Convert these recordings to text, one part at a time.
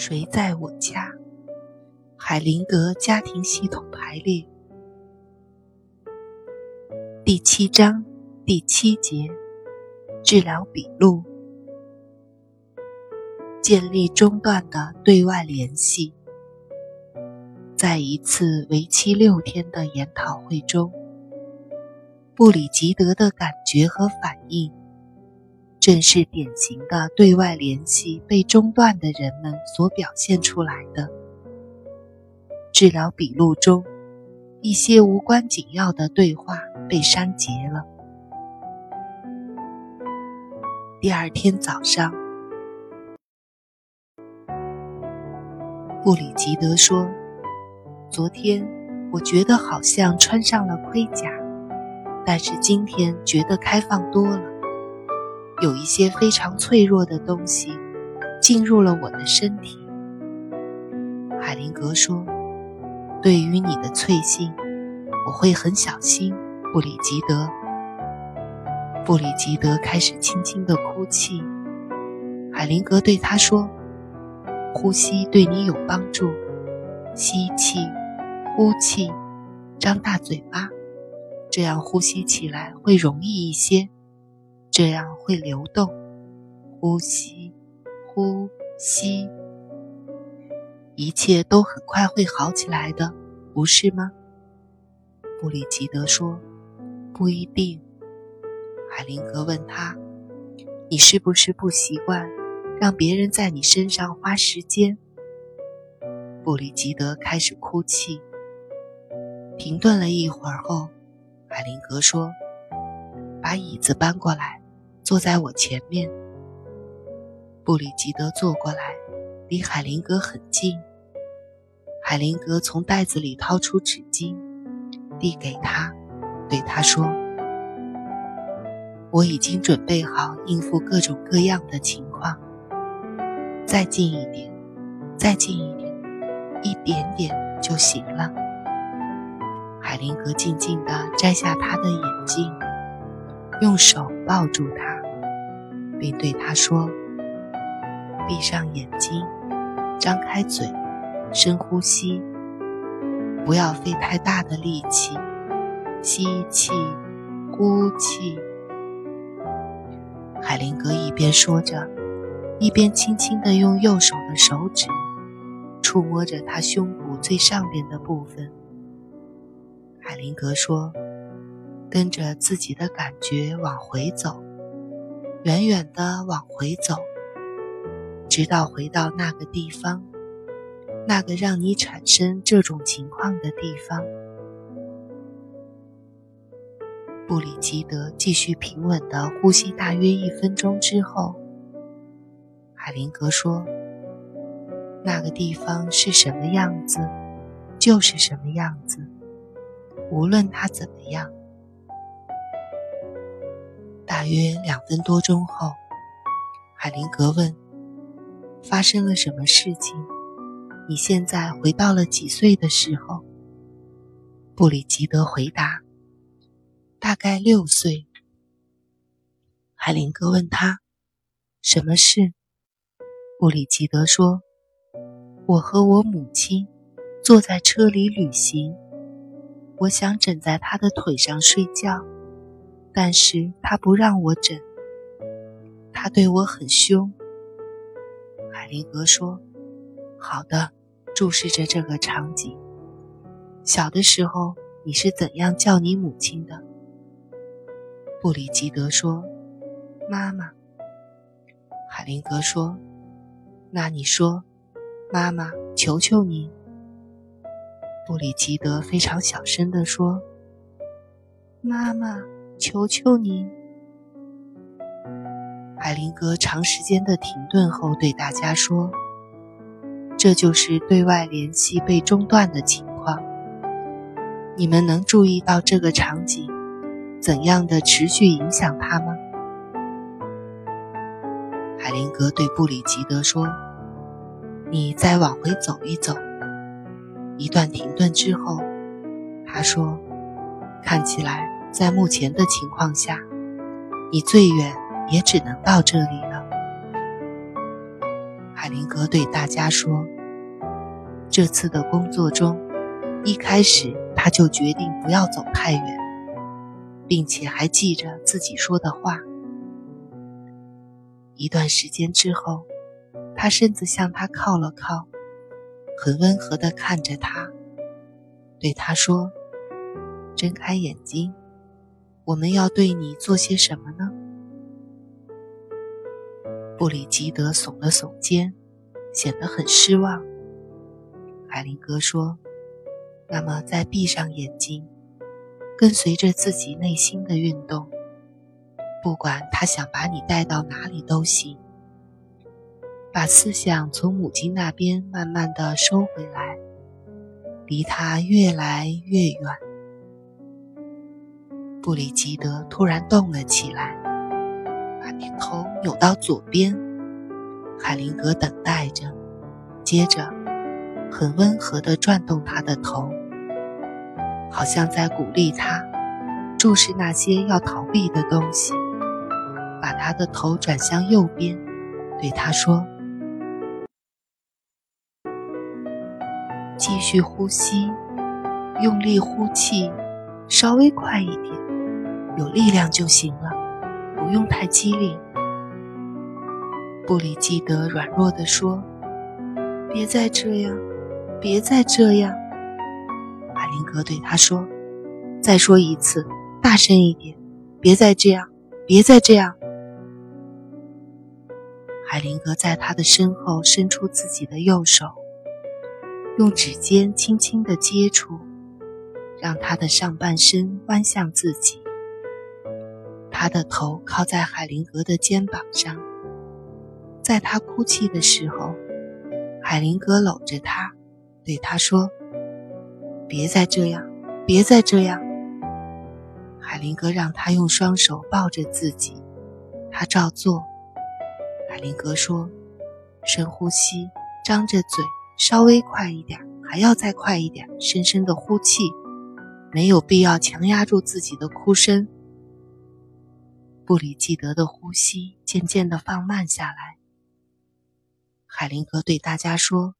谁在我家？海灵格家庭系统排列第七章第七节治疗笔录：建立中断的对外联系。在一次为期六天的研讨会中，布里吉德的感觉和反应。正是典型的对外联系被中断的人们所表现出来的。治疗笔录中，一些无关紧要的对话被删节了。第二天早上，布里吉德说：“昨天我觉得好像穿上了盔甲，但是今天觉得开放多了。”有一些非常脆弱的东西进入了我的身体。海灵格说：“对于你的脆性，我会很小心。”布里吉德。布里吉德开始轻轻的哭泣。海灵格对他说：“呼吸对你有帮助，吸气，呼气，张大嘴巴，这样呼吸起来会容易一些。”这样会流动，呼吸，呼吸，一切都很快会好起来的，不是吗？布里吉德说：“不一定。”海灵格问他：“你是不是不习惯让别人在你身上花时间？”布里吉德开始哭泣。停顿了一会儿后，海灵格说：“把椅子搬过来。”坐在我前面，布里吉德坐过来，离海灵格很近。海灵格从袋子里掏出纸巾，递给他，对他说：“我已经准备好应付各种各样的情况。再近一点，再近一点，一点点就行了。”海灵格静静地摘下他的眼镜，用手抱住他。并对他说：“闭上眼睛，张开嘴，深呼吸，不要费太大的力气，吸气，呼气。”海灵格一边说着，一边轻轻地用右手的手指触摸着他胸骨最上边的部分。海灵格说：“跟着自己的感觉往回走。”远远的往回走，直到回到那个地方，那个让你产生这种情况的地方。布里吉德继续平稳的呼吸，大约一分钟之后，海灵格说：“那个地方是什么样子，就是什么样子，无论它怎么样。”大约两分多钟后，海灵格问：“发生了什么事情？你现在回到了几岁的时候？”布里吉德回答：“大概六岁。”海灵格问他：“什么事？”布里吉德说：“我和我母亲坐在车里旅行，我想枕在她的腿上睡觉。”但是他不让我枕，他对我很凶。海灵格说：“好的。”注视着这个场景。小的时候，你是怎样叫你母亲的？布里吉德说：“妈妈。”海灵格说：“那你说，妈妈，求求你。”布里吉德非常小声地说：“妈妈。”求求你，海灵格长时间的停顿后对大家说：“这就是对外联系被中断的情况。你们能注意到这个场景怎样的持续影响他吗？”海灵格对布里吉德说：“你再往回走一走。”一段停顿之后，他说：“看起来。”在目前的情况下，你最远也只能到这里了。海灵格对大家说：“这次的工作中，一开始他就决定不要走太远，并且还记着自己说的话。一段时间之后，他身子向他靠了靠，很温和地看着他，对他说：‘睁开眼睛，我们要对你做些什么呢？’”布里吉德耸了耸肩，显得很失望。海灵格说：“那么，再闭上眼睛，跟随着自己内心的运动，不管他想把你带到哪里都行。把思想从母亲那边慢慢的收回来，离他越来越远。”布里吉德突然动了起来。把头扭到左边，海灵格等待着，接着很温和地转动他的头，好像在鼓励他注视那些要逃避的东西。把他的头转向右边，对他说：“继续呼吸，用力呼气，稍微快一点，有力量就行了。”不用太激烈，布里基德软弱地说：“别再这样，别再这样。”海灵格对他说：“再说一次，大声一点，别再这样，别再这样。”海灵格在他的身后伸出自己的右手，用指尖轻轻地接触，让他的上半身弯向自己。他的头靠在海灵格的肩膀上，在他哭泣的时候，海灵格搂着他，对他说：“别再这样，别再这样。”海灵格让他用双手抱着自己，他照做。海灵格说：“深呼吸，张着嘴，稍微快一点，还要再快一点，深深的呼气，没有必要强压住自己的哭声。”布里基德的呼吸渐渐地放慢下来。海灵格对大家说：“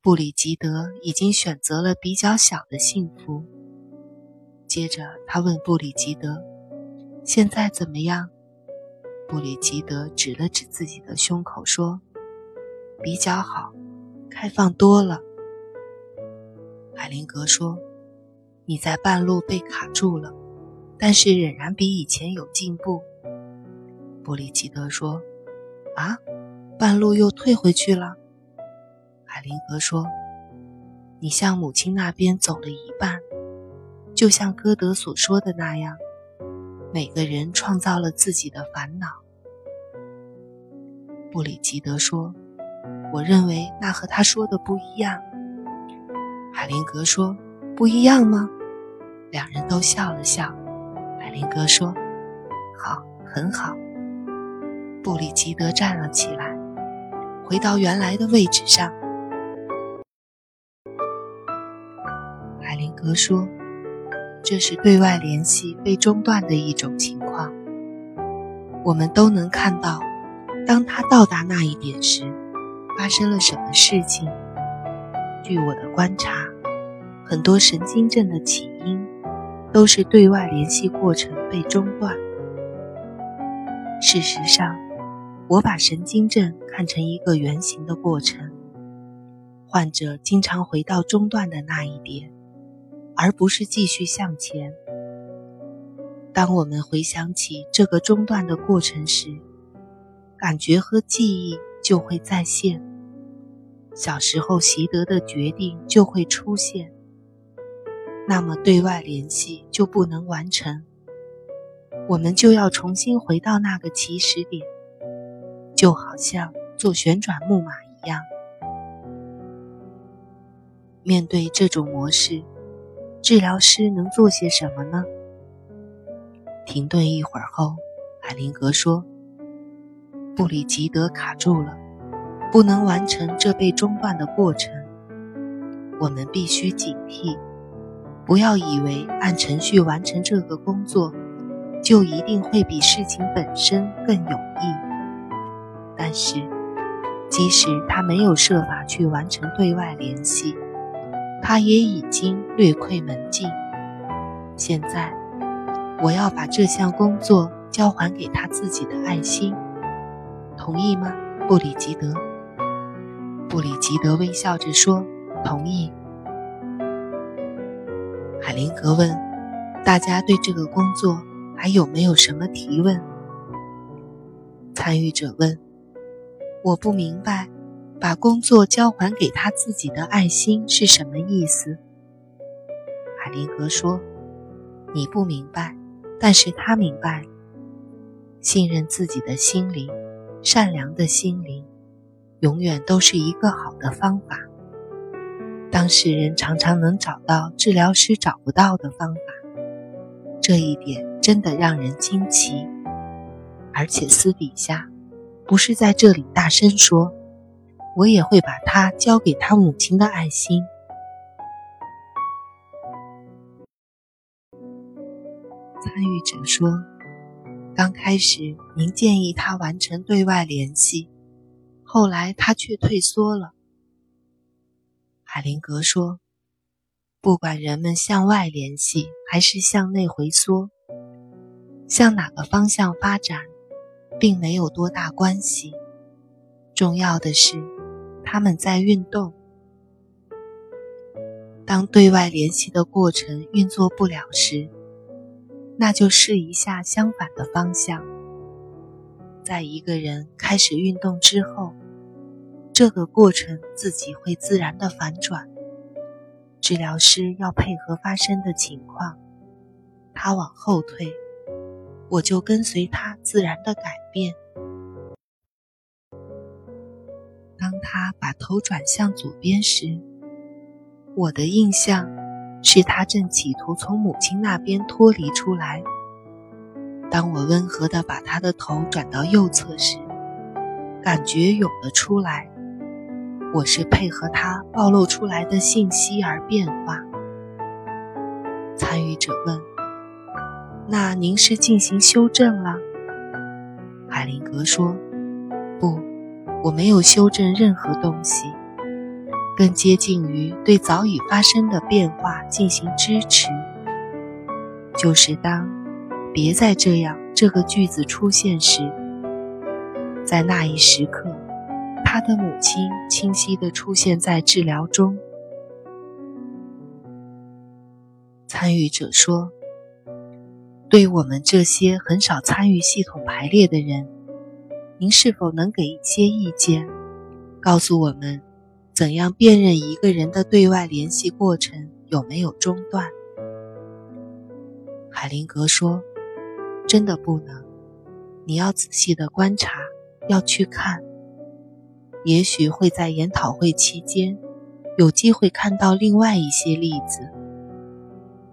布里吉德已经选择了比较小的幸福。”接着，他问布里吉德：“现在怎么样？”布里吉德指了指自己的胸口说：“比较好，开放多了。”海灵格说：“你在半路被卡住了。”但是仍然比以前有进步，布里吉德说：“啊，半路又退回去了。”海灵格说：“你向母亲那边走了一半，就像歌德所说的那样，每个人创造了自己的烦恼。”布里吉德说：“我认为那和他说的不一样。”海灵格说：“不一样吗？”两人都笑了笑。林格说：“好，很好。”布里吉德站了起来，回到原来的位置上。海灵格说：“这是对外联系被中断的一种情况。我们都能看到，当他到达那一点时，发生了什么事情。据我的观察，很多神经症的起因。”都是对外联系过程被中断。事实上，我把神经症看成一个圆形的过程，患者经常回到中断的那一点，而不是继续向前。当我们回想起这个中断的过程时，感觉和记忆就会再现，小时候习得的决定就会出现。那么，对外联系就不能完成，我们就要重新回到那个起始点，就好像坐旋转木马一样。面对这种模式，治疗师能做些什么呢？停顿一会儿后，海灵格说：“布里吉德卡住了，不能完成这被中断的过程，我们必须警惕。”不要以为按程序完成这个工作，就一定会比事情本身更有益。但是，即使他没有设法去完成对外联系，他也已经略窥门径。现在，我要把这项工作交还给他自己的爱心，同意吗，布里吉德？布里吉德微笑着说：“同意。”海灵格问：“大家对这个工作还有没有什么提问？”参与者问：“我不明白，把工作交还给他自己的爱心是什么意思？”海灵格说。你不明白，但是他明白。信任自己的心灵，善良的心灵，永远都是一个好的方法。当事人常常能找到治疗师找不到的方法，这一点真的让人惊奇。而且私底下，不是在这里大声说，我也会把他交给他母亲的爱心。参与者说：“刚开始您建议他完成对外联系，后来他却退缩了。”海灵格说：“不管人们向外联系还是向内回缩，向哪个方向发展，并没有多大关系。重要的是，他们在运动。当对外联系的过程运作不了时。”那就试一下相反的方向。在一个人开始运动之后，这个过程自己会自然的反转。治疗师要配合发生的情况，他往后退，我就跟随他自然的改变。当他把头转向左边时，我的印象。是他正企图从母亲那边脱离出来。当我温和地把他的头转到右侧时，感觉涌了出来。我是配合他暴露出来的信息而变化。参与者问：“那您是进行修正了？”海灵格说：“不，我没有修正任何东西。”更接近于对早已发生的变化进行支持，就是当“别再这样”这个句子出现时，在那一时刻，他的母亲清晰地出现在治疗中。参与者说：“对我们这些很少参与系统排列的人，您是否能给一些意见，告诉我们？”怎样辨认一个人的对外联系过程有没有中断？海灵格说：“真的不能，你要仔细的观察，要去看。也许会在研讨会期间有机会看到另外一些例子。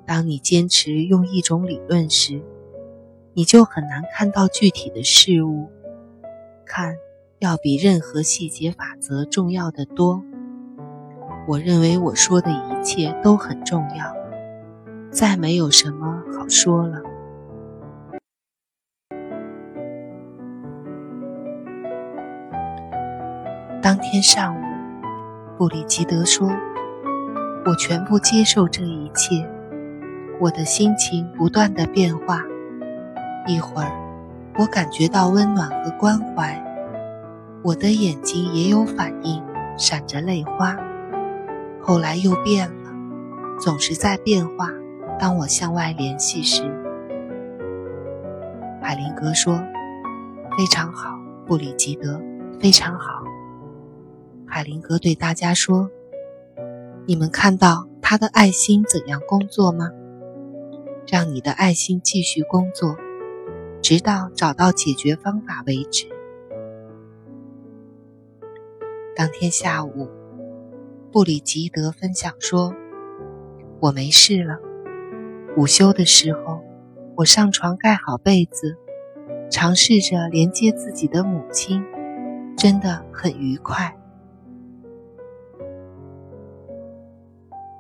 当你坚持用一种理论时，你就很难看到具体的事物。看，要比任何细节法则重要的多。”我认为我说的一切都很重要，再没有什么好说了。当天上午，布里吉德说：“我全部接受这一切。”我的心情不断的变化，一会儿我感觉到温暖和关怀，我的眼睛也有反应，闪着泪花。后来又变了，总是在变化。当我向外联系时，海灵格说：“非常好，布里吉德，非常好。”海灵格对大家说：“你们看到他的爱心怎样工作吗？让你的爱心继续工作，直到找到解决方法为止。”当天下午。布里吉德分享说：“我没事了。午休的时候，我上床盖好被子，尝试着连接自己的母亲，真的很愉快。”